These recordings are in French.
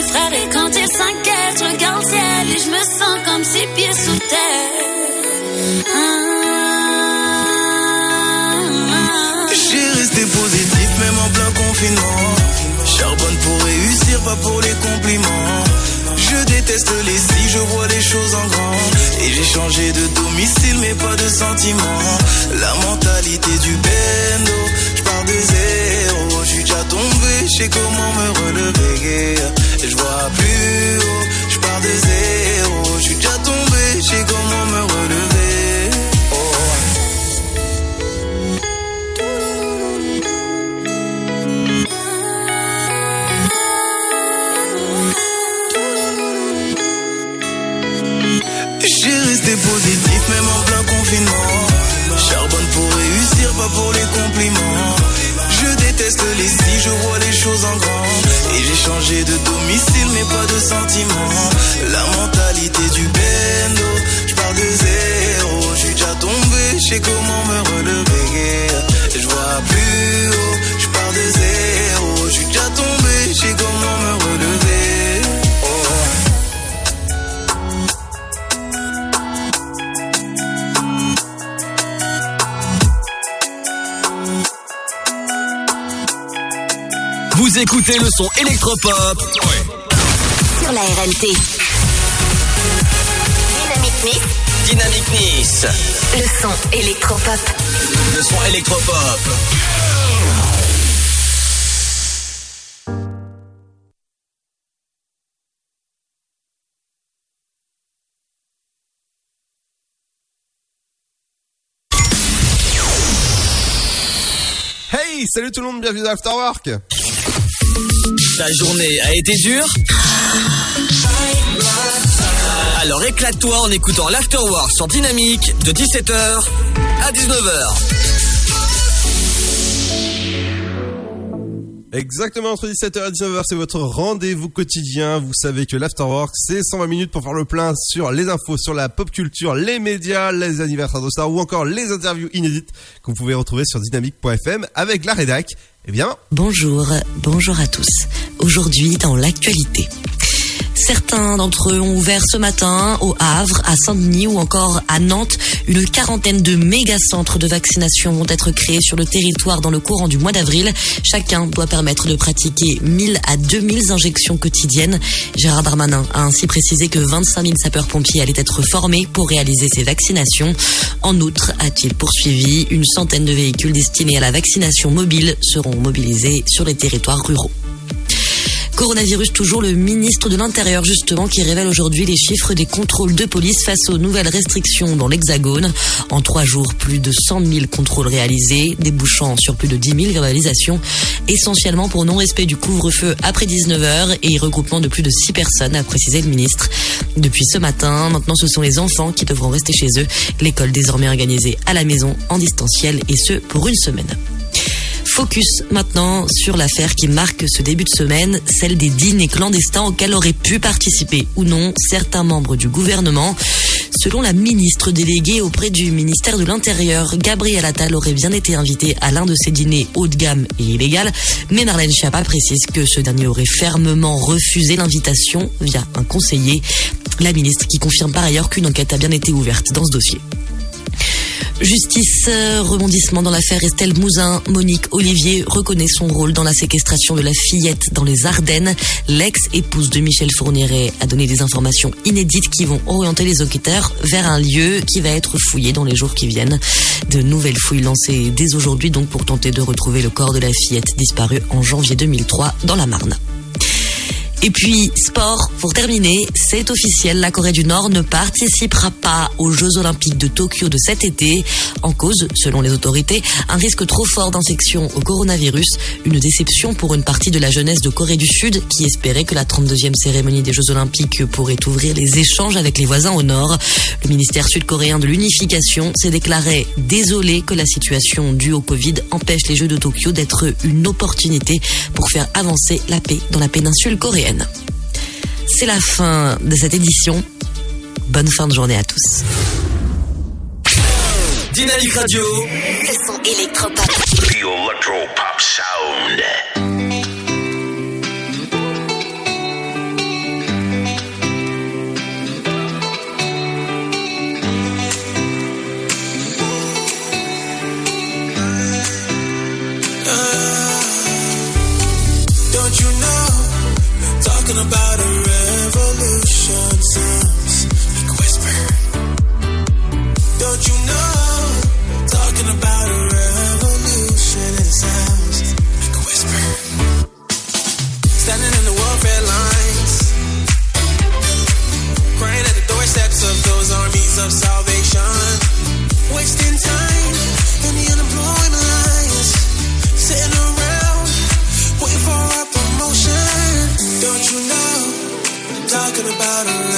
et quand il s'inquiète, je regarde le ciel et je me sens comme six pieds sous terre. J'ai resté positif même en plein confinement. Charbonne pour réussir, pas pour les compliments. Je déteste les si, je vois les choses en grand. Et j'ai changé de domicile, mais pas de sentiment. La mentalité du bendo, je pars de zéro. Je suis déjà tombé, je sais comment me relever. Je vois plus haut, je pars de zéro. Je suis déjà tombé, je sais comment me relever. Sais comment me relever. Je vois plus haut, je pars de zéro. Je suis déjà tombé, je sais comment me relever. Oh. Vous écoutez le son électropop Sur la RMT. Dynamique Nice. Dynamique Nice. Le son électropop. Le son électropop. Hey, salut tout le monde, bienvenue dans Afterwork. Ta journée a été dure Alors éclate-toi en écoutant l'Afterwork sur Dynamique de 17h à 19h. Exactement entre 17h et 19h, c'est votre rendez-vous quotidien. Vous savez que l'Afterwork, c'est 120 minutes pour faire le plein sur les infos, sur la pop culture, les médias, les anniversaires de stars ou encore les interviews inédites que vous pouvez retrouver sur dynamique.fm avec la rédac. Eh bien, Bonjour, bonjour à tous. Aujourd'hui dans l'actualité. Certains d'entre eux ont ouvert ce matin au Havre, à Saint-Denis ou encore à Nantes. Une quarantaine de méga-centres de vaccination vont être créés sur le territoire dans le courant du mois d'avril. Chacun doit permettre de pratiquer 1000 à 2000 injections quotidiennes. Gérard Darmanin a ainsi précisé que 25 000 sapeurs-pompiers allaient être formés pour réaliser ces vaccinations. En outre, a-t-il poursuivi, une centaine de véhicules destinés à la vaccination mobile seront mobilisés sur les territoires ruraux. Coronavirus toujours le ministre de l'Intérieur justement qui révèle aujourd'hui les chiffres des contrôles de police face aux nouvelles restrictions dans l'Hexagone. En trois jours, plus de 100 000 contrôles réalisés, débouchant sur plus de 10 000 verbalisations, essentiellement pour non-respect du couvre-feu après 19h et regroupement de plus de 6 personnes, a précisé le ministre. Depuis ce matin, maintenant ce sont les enfants qui devront rester chez eux. L'école désormais organisée à la maison en distanciel et ce pour une semaine. Focus maintenant sur l'affaire qui marque ce début de semaine, celle des dîners clandestins auxquels auraient pu participer ou non certains membres du gouvernement. Selon la ministre déléguée auprès du ministère de l'Intérieur, Gabriel Attal aurait bien été invité à l'un de ces dîners haut de gamme et illégal, mais Marlène Schiappa précise que ce dernier aurait fermement refusé l'invitation via un conseiller. La ministre qui confirme par ailleurs qu'une enquête a bien été ouverte dans ce dossier. Justice, euh, rebondissement dans l'affaire Estelle Mouzin. Monique Olivier reconnaît son rôle dans la séquestration de la fillette dans les Ardennes. L'ex-épouse de Michel Fourniret a donné des informations inédites qui vont orienter les enquêteurs vers un lieu qui va être fouillé dans les jours qui viennent. De nouvelles fouilles lancées dès aujourd'hui donc pour tenter de retrouver le corps de la fillette disparue en janvier 2003 dans la Marne. Et puis, sport, pour terminer, c'est officiel, la Corée du Nord ne participera pas aux Jeux Olympiques de Tokyo de cet été. En cause, selon les autorités, un risque trop fort d'infection au coronavirus, une déception pour une partie de la jeunesse de Corée du Sud qui espérait que la 32e cérémonie des Jeux Olympiques pourrait ouvrir les échanges avec les voisins au Nord. Le ministère sud-coréen de l'unification s'est déclaré désolé que la situation due au Covid empêche les Jeux de Tokyo d'être une opportunité pour faire avancer la paix dans la péninsule coréenne. C'est la fin de cette édition. Bonne fin de journée à tous. Dynamique Radio. Le son électropop. The Electro Pop Sound. about a revolution sounds like a whisper. Don't you know? Talking about a revolution sounds like a whisper. Standing in the warfare lines, crying at the doorsteps of those armies of salvation, wasting time in the unemployed. about a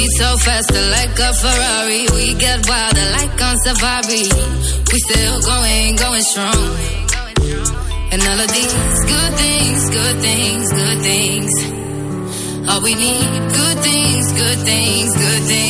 Speed so fast, like a Ferrari. We get wilder, like on safari. We still going, going strong. And all of these good things, good things, good things. All we need, good things, good things, good things.